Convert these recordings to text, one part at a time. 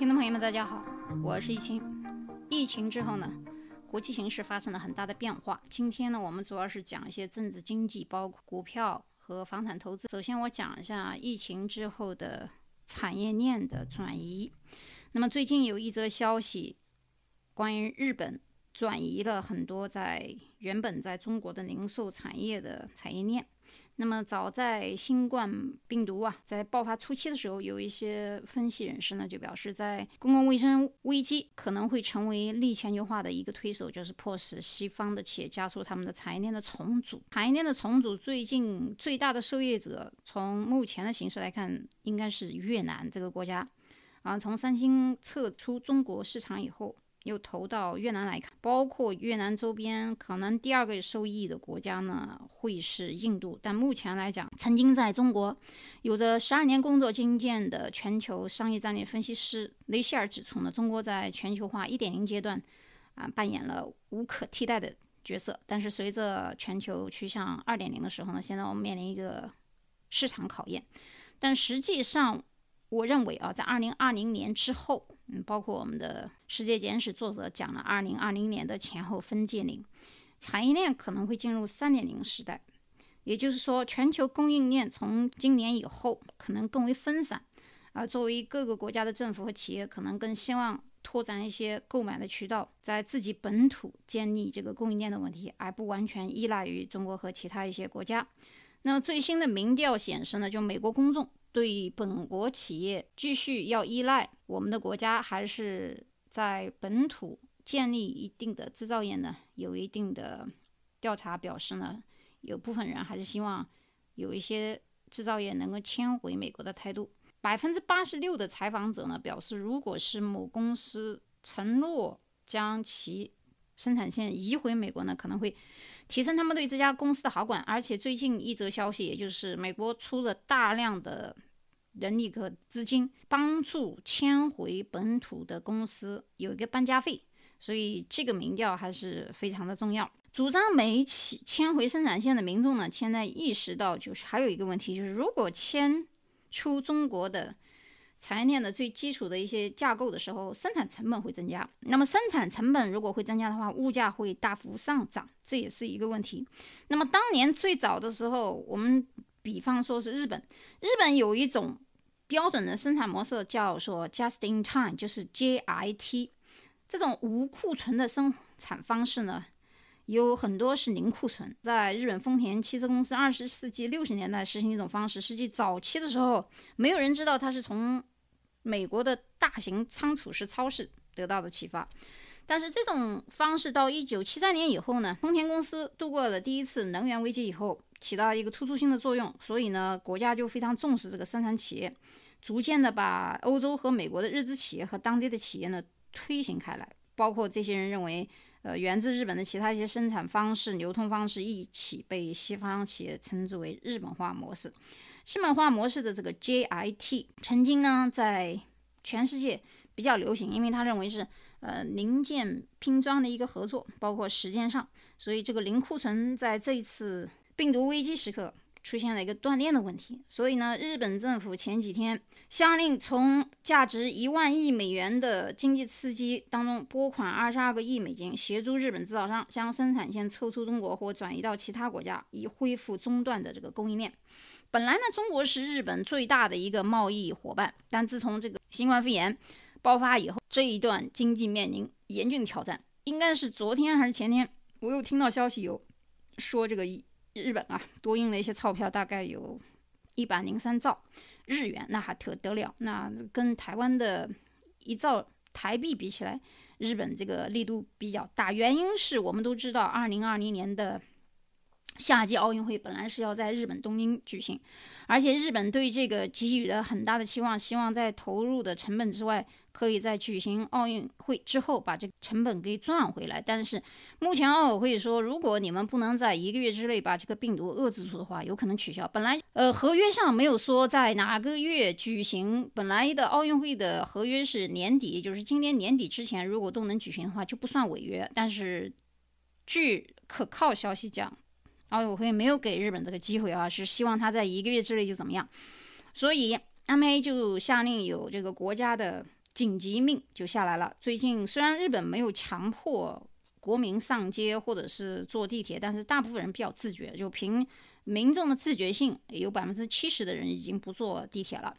听众朋友们，大家好，我是易清。疫情之后呢，国际形势发生了很大的变化。今天呢，我们主要是讲一些政治经济，包括股票和房产投资。首先，我讲一下疫情之后的产业链的转移。那么最近有一则消息，关于日本转移了很多在原本在中国的零售产业的产业链。那么，早在新冠病毒啊在爆发初期的时候，有一些分析人士呢就表示，在公共卫生危机可能会成为逆全球化的一个推手，就是迫使西方的企业加速他们的产业链的重组。产业链的重组，最近最大的受益者，从目前的形势来看，应该是越南这个国家。啊，从三星撤出中国市场以后。又投到越南来看，包括越南周边，可能第二个受益的国家呢会是印度。但目前来讲，曾经在中国有着十二年工作经验的全球商业战略分析师雷希尔指出呢，中国在全球化一点零阶段啊扮演了无可替代的角色。但是随着全球趋向二点零的时候呢，现在我们面临一个市场考验。但实际上，我认为啊，在二零二零年之后，嗯，包括我们的世界简史作者讲了二零二零年的前后分界岭，产业链可能会进入三点零时代，也就是说，全球供应链从今年以后可能更为分散，啊，作为各个国家的政府和企业，可能更希望拓展一些购买的渠道，在自己本土建立这个供应链的问题，而不完全依赖于中国和其他一些国家。那么最新的民调显示呢，就美国公众。对本国企业继续要依赖我们的国家，还是在本土建立一定的制造业呢？有一定的调查表示呢，有部分人还是希望有一些制造业能够迁回美国的态度。百分之八十六的采访者呢表示，如果是某公司承诺将其生产线移回美国呢，可能会提升他们对这家公司的好感。而且最近一则消息，也就是美国出了大量的人力和资金，帮助迁回本土的公司有一个搬家费。所以这个民调还是非常的重要。主张美企迁回生产线的民众呢，现在意识到就是还有一个问题，就是如果迁出中国的。产业链的最基础的一些架构的时候，生产成本会增加。那么生产成本如果会增加的话，物价会大幅上涨，这也是一个问题。那么当年最早的时候，我们比方说是日本，日本有一种标准的生产模式，叫做 just in time，就是 JIT。这种无库存的生产方式呢，有很多是零库存。在日本丰田汽车公司二十世纪六十年代实行一种方式，实际早期的时候，没有人知道它是从美国的大型仓储式超市得到的启发，但是这种方式到一九七三年以后呢，丰田公司度过了第一次能源危机以后，起到一个突出性的作用，所以呢，国家就非常重视这个生产企业，逐渐的把欧洲和美国的日资企业和当地的企业呢推行开来，包括这些人认为，呃，源自日本的其他一些生产方式、流通方式一起被西方企业称之为日本化模式。日本化模式的这个 JIT 曾经呢在全世界比较流行，因为他认为是呃零件拼装的一个合作，包括时间上，所以这个零库存在这一次病毒危机时刻出现了一个断链的问题。所以呢，日本政府前几天下令从价值一万亿美元的经济刺激当中拨款二十二个亿美金，协助日本制造商将生产线抽出中国或转移到其他国家，以恢复中断的这个供应链。本来呢，中国是日本最大的一个贸易伙伴，但自从这个新冠肺炎爆发以后，这一段经济面临严峻挑战。应该是昨天还是前天，我又听到消息有说这个日本啊多印了一些钞票，大概有一百零三兆日元，那还特得了？那跟台湾的一兆台币比起来，日本这个力度比较大。原因是我们都知道，二零二零年的。夏季奥运会本来是要在日本东京举行，而且日本对这个给予了很大的期望，希望在投入的成本之外，可以在举行奥运会之后把这个成本给赚回来。但是目前奥委会说，如果你们不能在一个月之内把这个病毒遏制住的话，有可能取消。本来呃合约上没有说在哪个月举行，本来的奥运会的合约是年底，就是今年年底之前如果都能举行的话就不算违约。但是据可靠消息讲。奥委会没有给日本这个机会啊，是希望他在一个月之内就怎么样，所以 M A 就下令有这个国家的紧急命就下来了。最近虽然日本没有强迫国民上街或者是坐地铁，但是大部分人比较自觉，就凭民众的自觉性，有百分之七十的人已经不坐地铁了。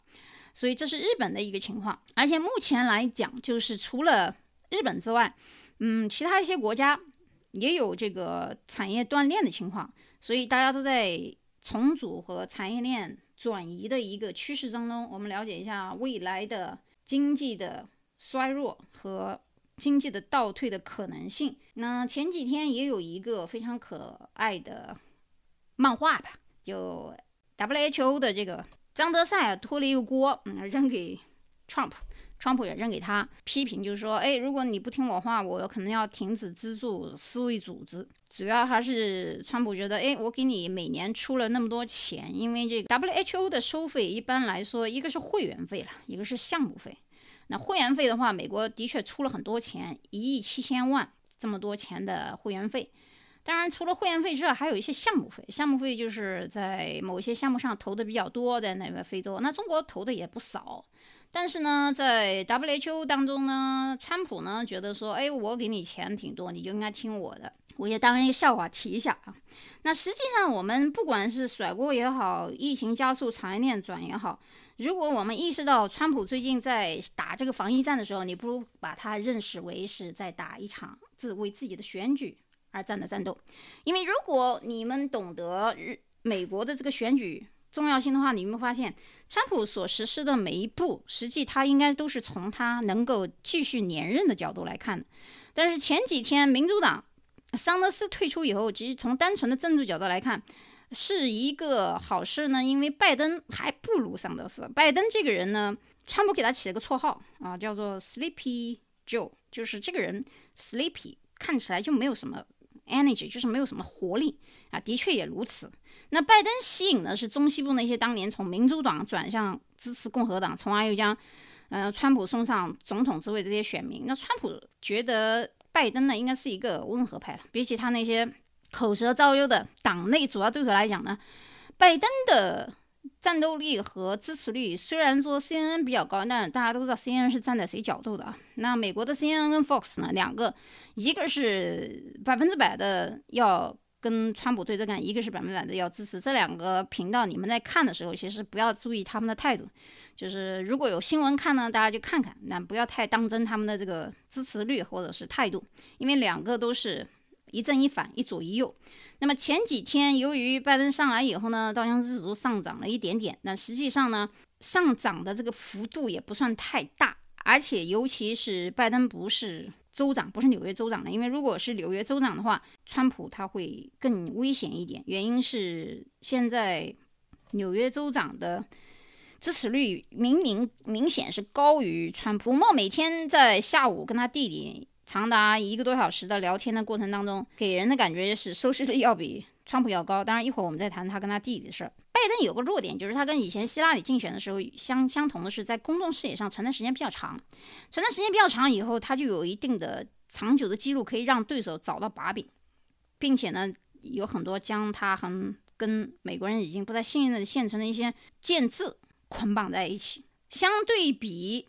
所以这是日本的一个情况。而且目前来讲，就是除了日本之外，嗯，其他一些国家也有这个产业断链的情况。所以大家都在重组和产业链转移的一个趋势当中。我们了解一下未来的经济的衰弱和。经济的倒退的可能性。那前几天也有一个非常可爱的漫画吧，就 WHO 的这个张德赛啊托了一个锅，嗯，扔给 Trump 川普也扔给他，批评就是说，哎，如果你不听我话，我可能要停止资助世卫组织。主要还是川普觉得，哎，我给你每年出了那么多钱，因为这个 WHO 的收费一般来说，一个是会员费了，一个是项目费。那会员费的话，美国的确出了很多钱，一亿七千万这么多钱的会员费。当然，除了会员费之外，还有一些项目费。项目费就是在某些项目上投的比较多，在那个非洲，那中国投的也不少。但是呢，在 WHO 当中呢，川普呢觉得说，哎，我给你钱挺多，你就应该听我的。我也当一个笑话提一下啊。那实际上，我们不管是甩锅也好，疫情加速产业链转也好。如果我们意识到川普最近在打这个防疫战的时候，你不如把它认识为是在打一场自为自己的选举而战的战斗。因为如果你们懂得日美国的这个选举重要性的话，你有没有发现川普所实施的每一步，实际他应该都是从他能够继续连任的角度来看的。但是前几天民主党桑德斯退出以后，其实从单纯的政治角度来看。是一个好事呢，因为拜登还不如桑德斯。拜登这个人呢，川普给他起了个绰号啊，叫做 Sleepy Joe，就是这个人 Sleepy，看起来就没有什么 energy，就是没有什么活力啊。的确也如此。那拜登吸引的是中西部那些当年从民主党转向支持共和党，从而又将呃川普送上总统之位的这些选民。那川普觉得拜登呢，应该是一个温和派了，比起他那些。口舌招忧的党内主要对手来讲呢，拜登的战斗力和支持率虽然说 CNN 比较高，但是大家都知道 CNN 是站在谁角度的啊？那美国的 CNN 跟 Fox 呢，两个一个是百分之百的要跟川普对着干，一个是百分之百的要支持。这两个频道你们在看的时候，其实不要注意他们的态度，就是如果有新闻看呢，大家就看看，那不要太当真他们的这个支持率或者是态度，因为两个都是。一正一反，一左一右。那么前几天，由于拜登上来以后呢，道琼斯指数上涨了一点点，但实际上呢，上涨的这个幅度也不算太大。而且，尤其是拜登不是州长，不是纽约州长的，因为如果是纽约州长的话，川普他会更危险一点。原因是现在纽约州长的支持率明明明显是高于川普。莫每天在下午跟他弟弟。长达一个多小时的聊天的过程当中，给人的感觉是收视率要比川普要高。当然，一会儿我们再谈他跟他弟弟的事儿。拜登有个弱点，就是他跟以前希拉里竞选的时候相相同的是，在公众视野上存在时间比较长。存在时间比较长以后，他就有一定的长久的记录，可以让对手找到把柄，并且呢，有很多将他和跟美国人已经不再信任的现存的一些建制捆绑在一起。相对比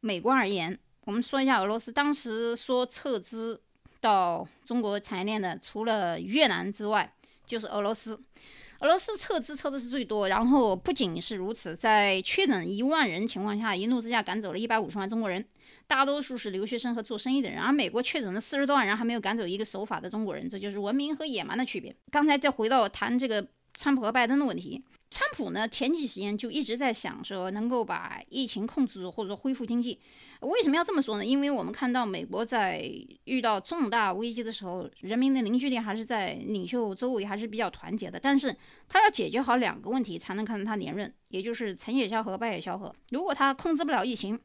美国而言。我们说一下俄罗斯当时说撤资到中国产业链的，除了越南之外，就是俄罗斯。俄罗斯撤资撤的是最多，然后不仅是如此，在确诊一万人情况下，一怒之下赶走了一百五十万中国人，大多数是留学生和做生意的人。而美国确诊了四十多万人，还没有赶走一个守法的中国人，这就是文明和野蛮的区别。刚才再回到谈这个川普和拜登的问题。川普呢，前几时间就一直在想说，能够把疫情控制住，或者说恢复经济。为什么要这么说呢？因为我们看到美国在遇到重大危机的时候，人民的凝聚力还是在领袖周围还是比较团结的。但是他要解决好两个问题，才能看到他连任，也就是成也萧何，败也萧何。如果他控制不了疫情，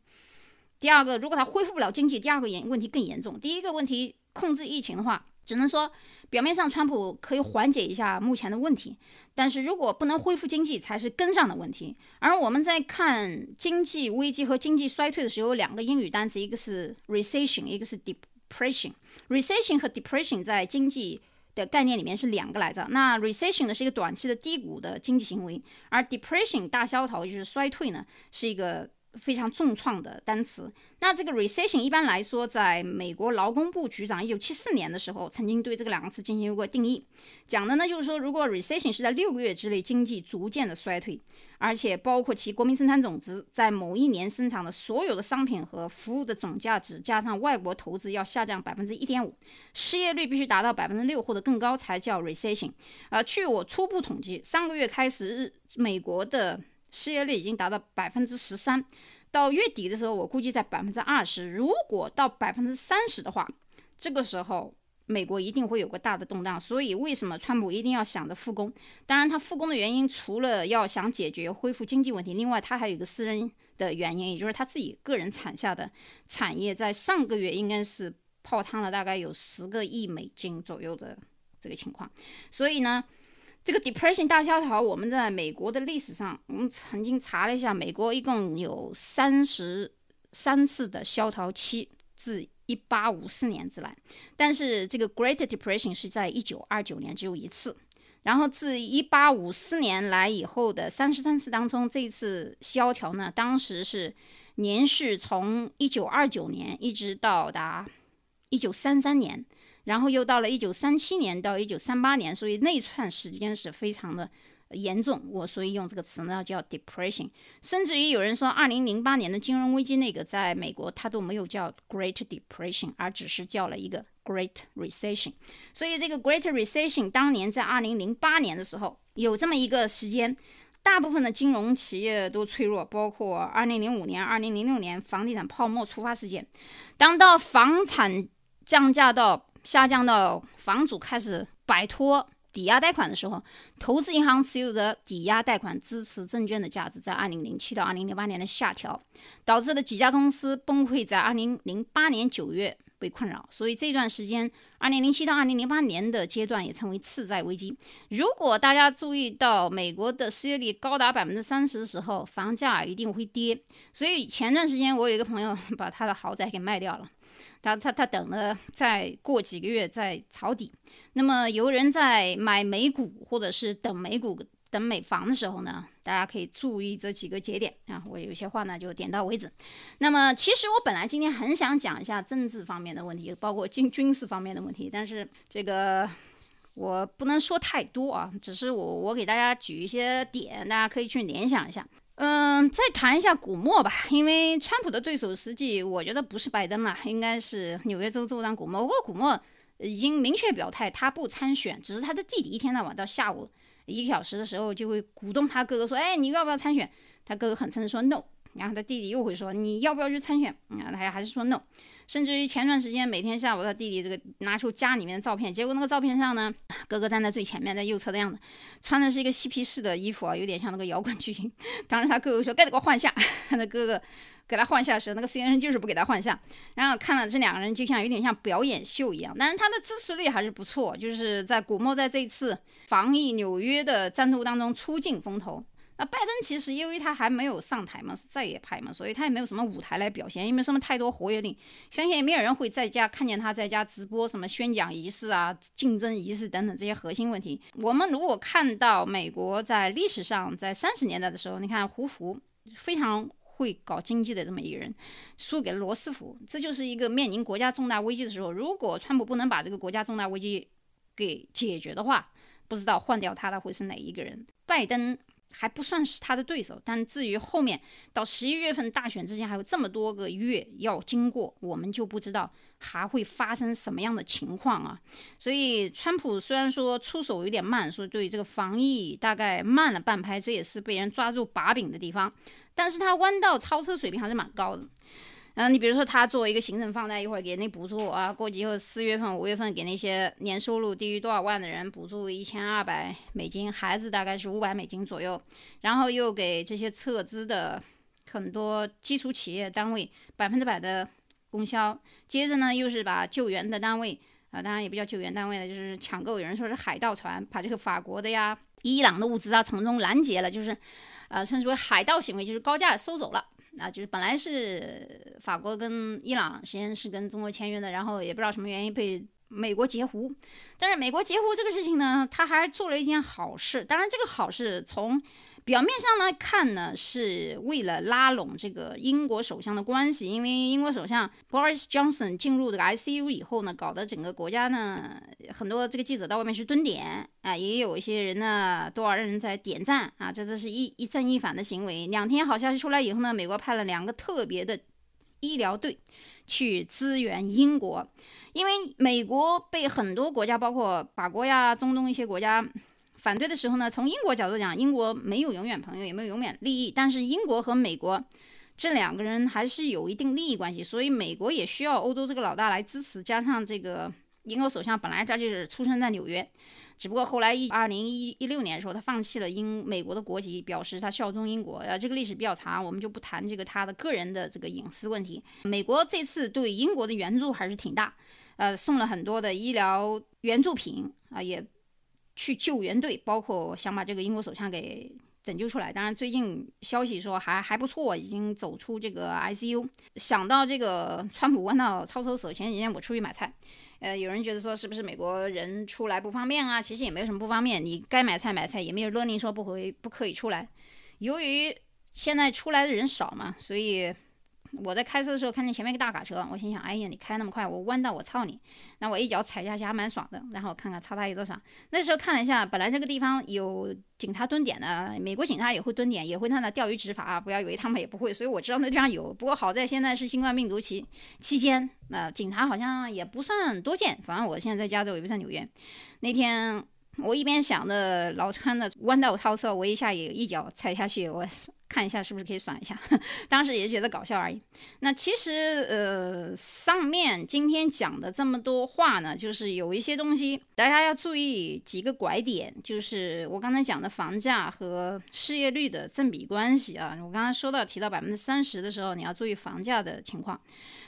第二个，如果他恢复不了经济，第二个严问题更严重。第一个问题控制疫情的话。只能说，表面上川普可以缓解一下目前的问题，但是如果不能恢复经济，才是根上的问题。而我们在看经济危机和经济衰退的时候，有两个英语单词，一个是 recession，一个是 depression。recession 和 depression 在经济的概念里面是两个来着。那 recession 呢是一个短期的低谷的经济行为，而 depression 大萧条就是衰退呢，是一个非常重创的单词。那这个 recession 一般来说，在美国劳工部局长一九七四年的时候，曾经对这个两个词进行过定义，讲的呢就是说，如果 recession 是在六个月之内经济逐渐的衰退，而且包括其国民生产总值在某一年生产的所有的商品和服务的总价值加上外国投资要下降百分之一点五，失业率必须达到百分之六或者更高才叫 recession。呃，据我初步统计，上个月开始日美国的失业率已经达到百分之十三。到月底的时候，我估计在百分之二十。如果到百分之三十的话，这个时候美国一定会有个大的动荡。所以，为什么川普一定要想着复工？当然，他复工的原因除了要想解决恢复经济问题，另外他还有一个私人的原因，也就是他自己个人产下的产业在上个月应该是泡汤了，大概有十个亿美金左右的这个情况。所以呢？这个 depression 大萧条，我们在美国的历史上，我们曾经查了一下，美国一共有三十三次的萧条期，自一八五四年之来。但是这个 Great Depression 是在一九二九年只有一次。然后自一八五四年来以后的三十三次当中，这一次萧条呢，当时是连续从一九二九年一直到达一九三三年。然后又到了一九三七年到一九三八年，所以那串时间是非常的严重。我所以用这个词呢叫 depression。甚至于有人说，二零零八年的金融危机那个在美国它都没有叫 Great Depression，而只是叫了一个 Great Recession。所以这个 Great Recession 当年在二零零八年的时候有这么一个时间，大部分的金融企业都脆弱，包括二零零五年、二零零六年房地产泡沫触发事件。当到房产降价到下降到房主开始摆脱抵押贷款的时候，投资银行持有的抵押贷款支持证券的价值在二零零七到二零零八年的下调，导致了几家公司崩溃，在二零零八年九月被困扰。所以这段时间，二零零七到二零零八年的阶段也称为次贷危机。如果大家注意到美国的失业率高达百分之三十的时候，房价一定会跌。所以前段时间我有一个朋友把他的豪宅给卖掉了。他他他等了，再过几个月再抄底。那么有人在买美股或者是等美股等美房的时候呢，大家可以注意这几个节点啊。我有些话呢就点到为止。那么其实我本来今天很想讲一下政治方面的问题，包括军军事方面的问题，但是这个我不能说太多啊，只是我我给大家举一些点，大家可以去联想一下。嗯，再谈一下古默吧，因为川普的对手实际我觉得不是拜登了，应该是纽约州州长古默。不过古默已经明确表态，他不参选，只是他的弟弟一天到晚到下午一个小时的时候就会鼓动他哥哥说：“哎，你要不要参选？”他哥哥很诚实说 “no”，然后他弟弟又会说：“你要不要去参选？”啊，他还是说 “no”。甚至于前段时间，每天下午他弟弟这个拿出家里面的照片，结果那个照片上呢，哥哥站在最前面，在右侧的样子，穿的是一个嬉皮士的衣服啊，有点像那个摇滚巨星。当时他哥哥说：“该给我换下。”他的哥哥给他换下时，那个 C 先生就是不给他换下。然后看了这两个人，就像有点像表演秀一样。但是他的支持率还是不错，就是在古默在这一次防疫纽约的战斗当中出尽风头。那拜登其实因为他还没有上台嘛，是在野派嘛，所以他也没有什么舞台来表现，也没有什么太多活跃力。相信也没有人会在家看见他在家直播什么宣讲仪式啊、竞争仪式等等这些核心问题。我们如果看到美国在历史上在三十年代的时候，你看胡佛非常会搞经济的这么一个人，输给了罗斯福，这就是一个面临国家重大危机的时候，如果川普不能把这个国家重大危机给解决的话，不知道换掉他的会是哪一个人？拜登。还不算是他的对手，但至于后面到十一月份大选之前还有这么多个月要经过，我们就不知道还会发生什么样的情况啊。所以，川普虽然说出手有点慢，说对这个防疫大概慢了半拍，这也是被人抓住把柄的地方，但是他弯道超车水平还是蛮高的。嗯，你比如说他作为一个行政放贷，一会儿给那补助啊，过几后四月份、五月份给那些年收入低于多少万的人补助一千二百美金，孩子大概是五百美金左右，然后又给这些撤资的很多基础企业单位百分之百的供销，接着呢又是把救援的单位啊，当然也不叫救援单位了，就是抢购，有人说是海盗船，把这个法国的呀、伊朗的物资啊从中拦截了，就是，呃，称之为海盗行为，就是高价收走了。那就是本来是法国跟伊朗先是跟中国签约的，然后也不知道什么原因被美国截胡。但是美国截胡这个事情呢，他还做了一件好事。当然，这个好事从表面上来看呢，是为了拉拢这个英国首相的关系，因为英国首相 Boris Johnson 进入这个 ICU 以后呢，搞得整个国家呢，很多这个记者到外面去蹲点啊，也有一些人呢，多少人在点赞啊，这这是一一正一反的行为。两天好消息出来以后呢，美国派了两个特别的医疗队去支援英国，因为美国被很多国家，包括法国呀、中东一些国家。反对的时候呢，从英国角度讲，英国没有永远朋友，也没有永远利益。但是英国和美国这两个人还是有一定利益关系，所以美国也需要欧洲这个老大来支持。加上这个英国首相本来他就是出生在纽约，只不过后来一二零一一六年的时候，他放弃了英美国的国籍，表示他效忠英国。呃，这个历史比较长，我们就不谈这个他的个人的这个隐私问题。美国这次对英国的援助还是挺大，呃，送了很多的医疗援助品啊，也。去救援队，包括想把这个英国首相给拯救出来。当然，最近消息说还还不错，已经走出这个 ICU。想到这个，川普弯道超抽手，前几天我出去买菜，呃，有人觉得说是不是美国人出来不方便啊？其实也没有什么不方便，你该买菜买菜，也没有勒令说不回不可以出来。由于现在出来的人少嘛，所以。我在开车的时候看见前面一个大卡车，我心想：哎呀，你开那么快，我弯道我操你！那我一脚踩下去还蛮爽的。然后我看看擦他有多少。那时候看了一下，本来这个地方有警察蹲点的，美国警察也会蹲点，也会在那钓鱼执法。不要以为他们也不会，所以我知道那地方有。不过好在现在是新冠病毒期期间，那警察好像也不算多见。反正我现在在加州，也不在纽约。那天我一边想着老川的弯道超车，我一下也一脚踩下去，我。看一下是不是可以爽一下，当时也觉得搞笑而已。那其实呃，上面今天讲的这么多话呢，就是有一些东西大家要注意几个拐点，就是我刚才讲的房价和失业率的正比关系啊。我刚刚说到提到百分之三十的时候，你要注意房价的情况。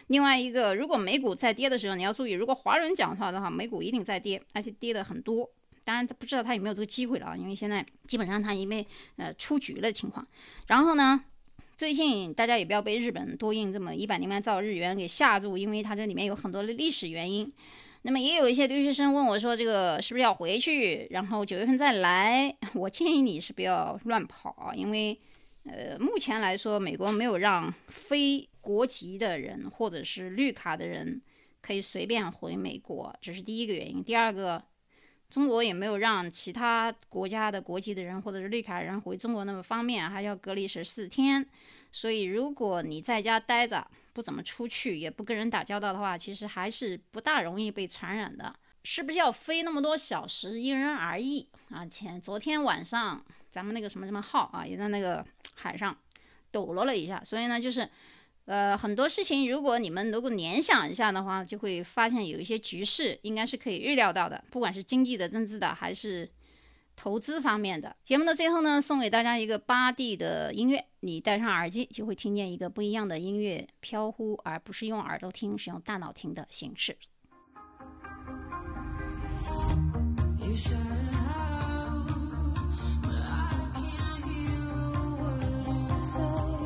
另外一个，如果美股在跌的时候，你要注意，如果华人讲话的话，美股一定在跌，而且跌的很多。当然，他不知道他有没有这个机会了啊，因为现在基本上他因为呃出局了情况。然后呢，最近大家也不要被日本多印这么一百零万兆日元给吓住，因为它这里面有很多的历史原因。那么也有一些留学生问我说，这个是不是要回去，然后九月份再来？我建议你是不要乱跑，因为呃目前来说，美国没有让非国籍的人或者是绿卡的人可以随便回美国，这是第一个原因。第二个。中国也没有让其他国家的国籍的人或者是绿卡人回中国那么方便，还要隔离十四天。所以，如果你在家待着，不怎么出去，也不跟人打交道的话，其实还是不大容易被传染的。是不是要飞那么多小时，因人而异啊。前昨天晚上，咱们那个什么什么号啊，也在那个海上抖落了一下。所以呢，就是。呃很多事情如果你们能够联想一下的话就会发现有一些局势应该是可以预料到的不管是经济的政治的还是投资方面的。节目的最后呢送给大家一个八 d 的音乐你戴上耳机就会听见一个不一样的音乐飘忽而不是用耳朵听是用大脑听的形式。You should know i can't hear a word so